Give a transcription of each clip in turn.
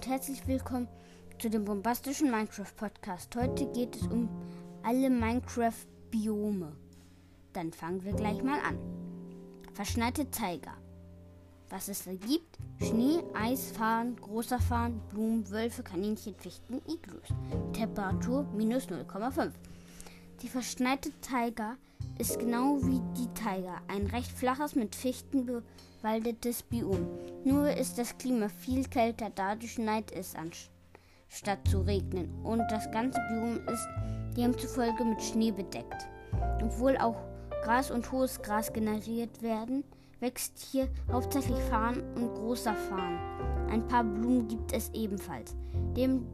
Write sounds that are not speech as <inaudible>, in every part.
und herzlich willkommen zu dem bombastischen Minecraft Podcast. Heute geht es um alle Minecraft Biome. Dann fangen wir gleich mal an. Verschneite Tiger. Was es da gibt? Schnee, Eis, Farn, großer Farn, Blumen, Wölfe, Kaninchen, Fichten, Iglus. Temperatur minus 0,5. Die verschneite Tiger ist genau wie die Tiger ein recht flaches, mit Fichten bewaldetes Biom. Nur ist das Klima viel kälter, dadurch schneit es anstatt zu regnen und das ganze Biom ist demzufolge mit Schnee bedeckt. Obwohl auch Gras und hohes Gras generiert werden, wächst hier hauptsächlich Farn und großer Farn. Ein paar Blumen gibt es ebenfalls. Dem,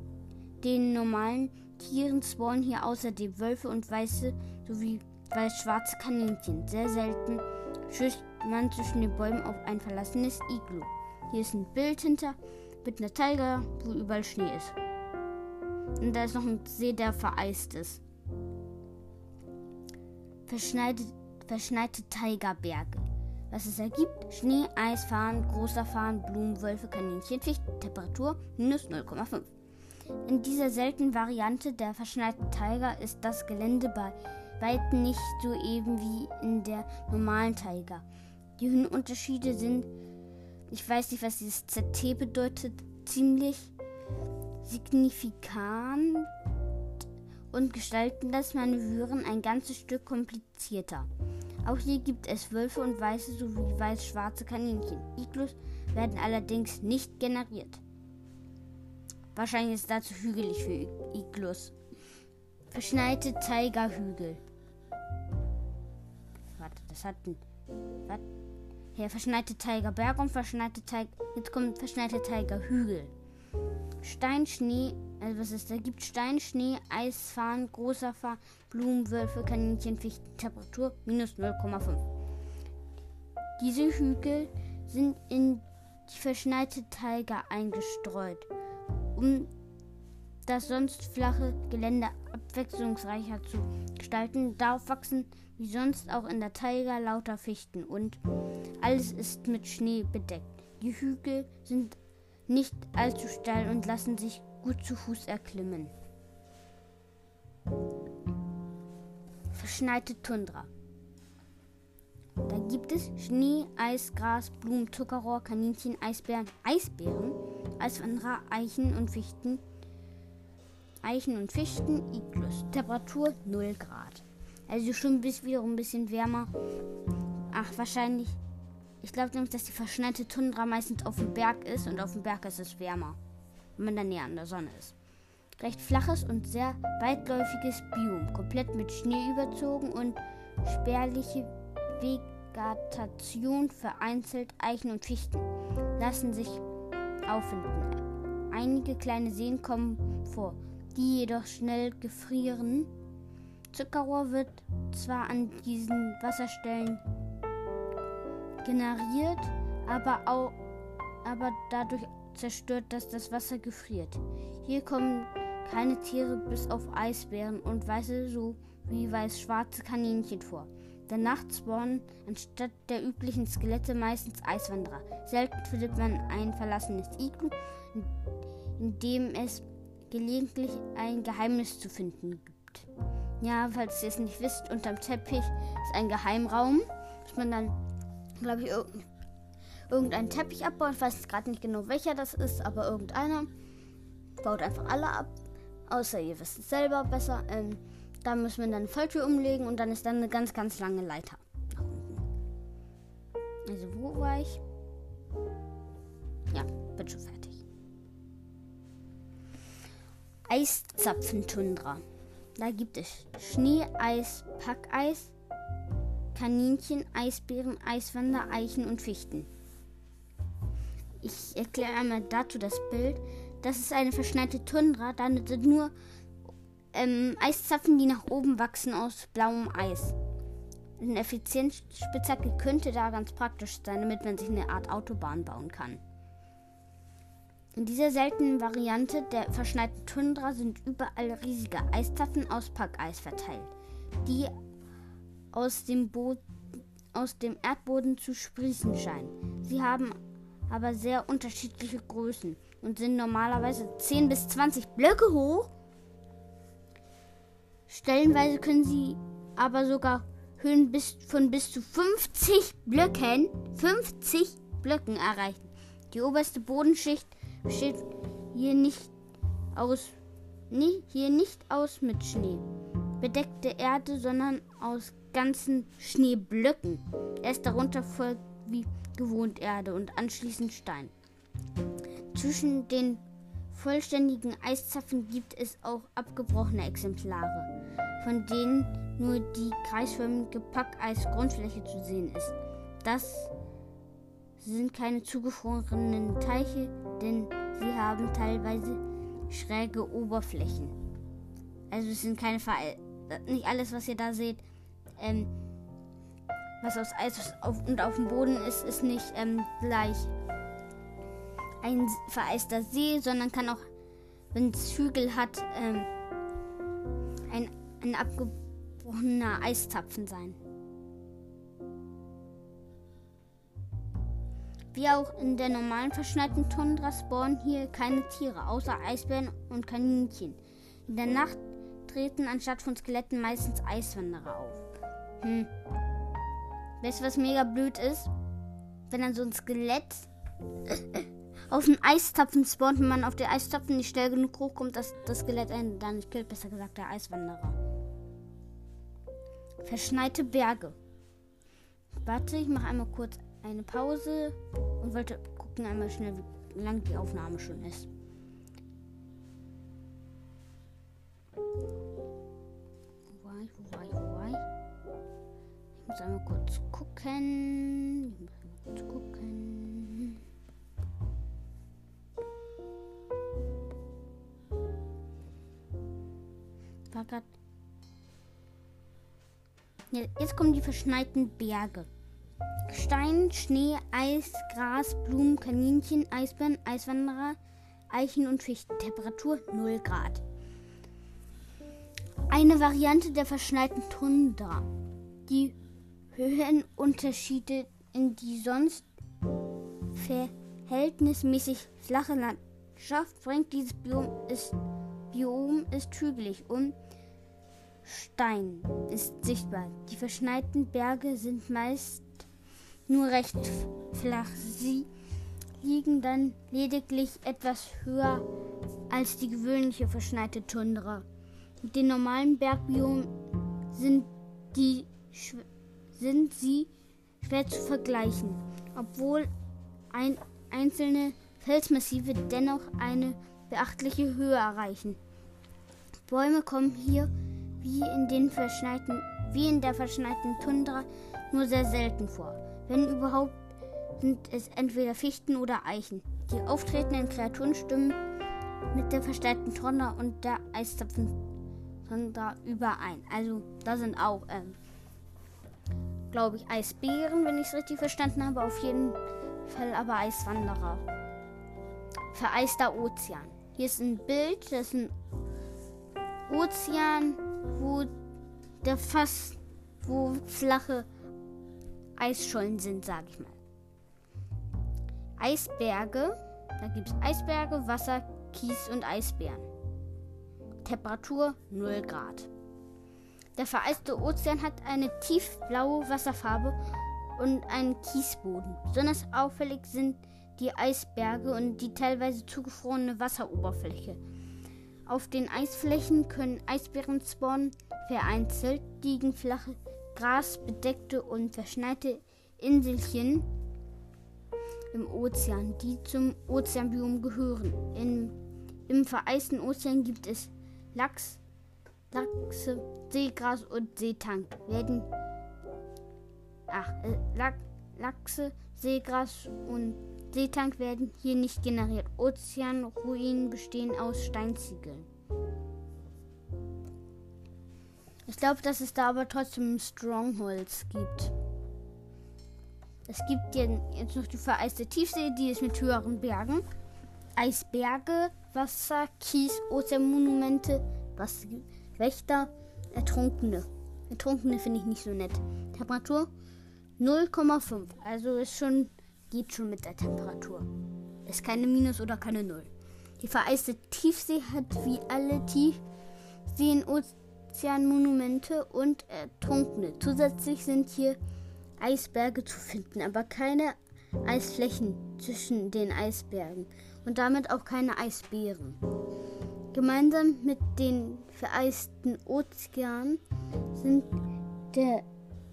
den normalen Tieren spawnen hier außerdem Wölfe und weiße sowie weiß-schwarze Kaninchen. Sehr selten schüsst man zwischen den Bäumen auf ein verlassenes Iglu. Hier ist ein Bild hinter mit einer Tiger, wo überall Schnee ist. Und da ist noch ein See, der vereist ist. Verschneite, verschneite Tigerberge. Was es ergibt: Schnee, Eis, Fahren, großer Fahren, Blumen, Wölfe, Kaninchen, Fichten, Temperatur minus 0,5. In dieser seltenen Variante der verschneiten Tiger ist das Gelände bei weitem nicht so eben wie in der normalen Tiger. Die Höhenunterschiede sind, ich weiß nicht, was dieses ZT bedeutet, ziemlich signifikant und gestalten das Manövrieren ein ganzes Stück komplizierter. Auch hier gibt es Wölfe und weiße sowie weiß-schwarze Kaninchen. Iglus werden allerdings nicht generiert. Wahrscheinlich ist dazu hügelig für Iglus. Verschneite Tigerhügel. Das hat ein. Was? Hier, verschneite Tigerberg und verschneite Tiger. Jetzt kommt verschneite Tigerhügel. Stein, Schnee, also was ist da? Gibt Stein, Schnee, Eisfahren, großer Fahren, Blumenwölfe, Kaninchen, Fichten, Temperatur minus 0,5. Diese Hügel sind in die verschneite Tiger eingestreut um das sonst flache Gelände abwechslungsreicher zu gestalten. Darauf wachsen wie sonst auch in der Taiga lauter Fichten und alles ist mit Schnee bedeckt. Die Hügel sind nicht allzu steil und lassen sich gut zu Fuß erklimmen. Verschneite Tundra. Da gibt es Schnee, Eis, Gras, Blumen, Zuckerrohr, Kaninchen, Eisbären, Eisbären, Eiswanderer, Eichen und Fichten. Eichen und Fichten, Iglus. Temperatur 0 Grad. Also schon bis wiederum ein bisschen wärmer. Ach, wahrscheinlich. Ich glaube nämlich, dass die verschneite Tundra meistens auf dem Berg ist und auf dem Berg ist es wärmer, wenn man da näher an der Sonne ist. Recht flaches und sehr weitläufiges Biom, komplett mit Schnee überzogen und spärliche Vegetation vereinzelt Eichen und Fichten lassen sich auffinden. Einige kleine Seen kommen vor, die jedoch schnell gefrieren. Zuckerrohr wird zwar an diesen Wasserstellen generiert, aber, auch, aber dadurch zerstört, dass das Wasser gefriert. Hier kommen keine Tiere bis auf Eisbären und weiße sowie weiß-schwarze Kaninchen vor. Danach spawnen anstatt der üblichen Skelette meistens Eiswanderer. Selten findet man ein verlassenes Iglu, in dem es gelegentlich ein Geheimnis zu finden gibt. Ja, falls ihr es nicht wisst, unterm Teppich ist ein Geheimraum. Muss man dann, glaube ich, irgendeinen Teppich abbauen. Ich weiß gerade nicht genau welcher das ist, aber irgendeiner. Baut einfach alle ab. Außer ihr wisst es selber besser. Ähm, da müssen wir dann eine Falltür umlegen und dann ist dann eine ganz, ganz lange Leiter nach unten. Also wo war ich? Ja, bin schon fertig. Eiszapfentundra. Da gibt es Schnee, Eis, Packeis, Kaninchen, Eisbären, Eiswander, Eichen und Fichten. Ich erkläre einmal dazu das Bild. Das ist eine verschneite Tundra. Da sind nur ähm, Eiszapfen, die nach oben wachsen aus blauem Eis. Eine Effizienzspitzhacke könnte da ganz praktisch sein, damit man sich eine Art Autobahn bauen kann. In dieser seltenen Variante der verschneiten Tundra sind überall riesige Eiszapfen aus Packeis verteilt, die aus dem, Bo aus dem Erdboden zu sprießen scheinen. Sie haben aber sehr unterschiedliche Größen und sind normalerweise 10 bis 20 Blöcke hoch. Stellenweise können sie aber sogar Höhen bis, von bis zu 50 Blöcken, 50 Blöcken erreichen. Die oberste Bodenschicht besteht hier nicht aus, nie, hier nicht aus mit Schnee, bedeckte Erde, sondern aus ganzen Schneeblöcken. Erst darunter folgt wie gewohnt Erde und anschließend Stein. Zwischen den vollständigen Eiszapfen gibt es auch abgebrochene Exemplare, von denen nur die kreisförmige Packeisgrundfläche zu sehen ist. Das sind keine zugefrorenen Teiche, denn sie haben teilweise schräge Oberflächen. Also es sind keine Ver nicht alles, was ihr da seht, ähm, was aus Eis und auf dem Boden ist, ist nicht ähm, gleich ein vereister See, sondern kann auch, wenn es Hügel hat, ähm, ein, ein abgebrochener Eiszapfen sein. Wie auch in der normalen verschneiten Tundra spawnen hier keine Tiere, außer Eisbären und Kaninchen. In der Nacht treten anstatt von Skeletten meistens Eiswanderer auf. Hm. Weißt du, was mega blöd ist? Wenn dann so ein Skelett <coughs> auf den Eistapfen spawnt, wenn man auf den Eistapfen nicht schnell genug hochkommt, dass das Skelett einen dann nicht killt, besser gesagt der Eiswanderer. Verschneite Berge. Warte, ich mache einmal kurz eine Pause und wollte gucken einmal schnell, wie lang die Aufnahme schon ist. Ich, muss einmal kurz gucken. Ich muss einmal kurz gucken. War grad. Ja, jetzt kommen die verschneiten Berge. Stein, Schnee, Eis, Gras, Blumen, Kaninchen, Eisbären, Eiswanderer, Eichen und Fichten. Temperatur 0 Grad. Eine Variante der verschneiten Tundra. Die Höhenunterschiede in die sonst verhältnismäßig flache Landschaft bringt dieses Biom ist, Biom ist hügelig und Stein ist sichtbar. Die verschneiten Berge sind meist nur recht flach. Sie liegen dann lediglich etwas höher als die gewöhnliche verschneite Tundra. Mit den normalen Bergbiomen sind, die, sind sie schwer zu vergleichen, obwohl ein, einzelne Felsmassive dennoch eine beachtliche Höhe erreichen. Bäume kommen hier wie in, wie in der verschneiten Tundra nur sehr selten vor. Wenn überhaupt, sind es entweder Fichten oder Eichen. Die auftretenden Kreaturen stimmen mit der verstärkten Tonne und der Eiszapfen überein. Also da sind auch, ähm, glaube ich, Eisbären, wenn ich es richtig verstanden habe. Auf jeden Fall aber Eiswanderer. Vereister Ozean. Hier ist ein Bild, das ist ein Ozean, wo der fast, wo flache Eisschollen sind, sage ich mal. Eisberge, da gibt es Eisberge, Wasser, Kies und Eisbären. Temperatur 0 Grad. Der vereiste Ozean hat eine tiefblaue Wasserfarbe und einen Kiesboden. Besonders auffällig sind die Eisberge und die teilweise zugefrorene Wasseroberfläche. Auf den Eisflächen können Eisbären spawnen, vereinzelt liegen flache grasbedeckte und verschneite Inselchen im Ozean, die zum Ozeanbiom gehören. In, Im vereisten Ozean gibt es Lachs, Lachse, Seegras und Seetang. Werden ach, äh, Lachse, Seegras und Seetank werden hier nicht generiert. Ozeanruinen bestehen aus Steinziegeln. Ich glaube, dass es da aber trotzdem Strongholds gibt. Es gibt jetzt noch die vereiste Tiefsee, die ist mit höheren Bergen. Eisberge, Wasser, Kies, Ozeanmonumente, Wächter, Ertrunkene. Ertrunkene finde ich nicht so nett. Temperatur 0,5. Also ist schon, geht schon mit der Temperatur. Ist keine Minus oder keine Null. Die vereiste Tiefsee hat wie alle Tiefseen Ozeanmonumente und Ertrunkene. Zusätzlich sind hier Eisberge zu finden, aber keine Eisflächen zwischen den Eisbergen und damit auch keine Eisbären. Gemeinsam mit den vereisten Ozeanen sind der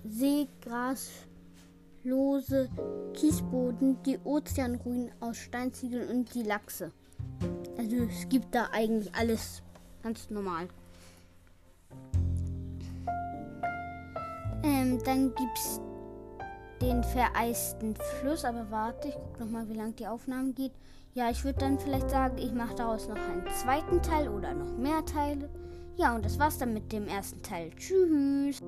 seegraslose Kiesboden, die Ozeanruinen aus Steinziegeln und die Lachse. Also es gibt da eigentlich alles ganz normal. Ähm, dann gibt es den vereisten Fluss. Aber warte, ich gucke nochmal, wie lang die Aufnahme geht. Ja, ich würde dann vielleicht sagen, ich mache daraus noch einen zweiten Teil oder noch mehr Teile. Ja, und das war's dann mit dem ersten Teil. Tschüss.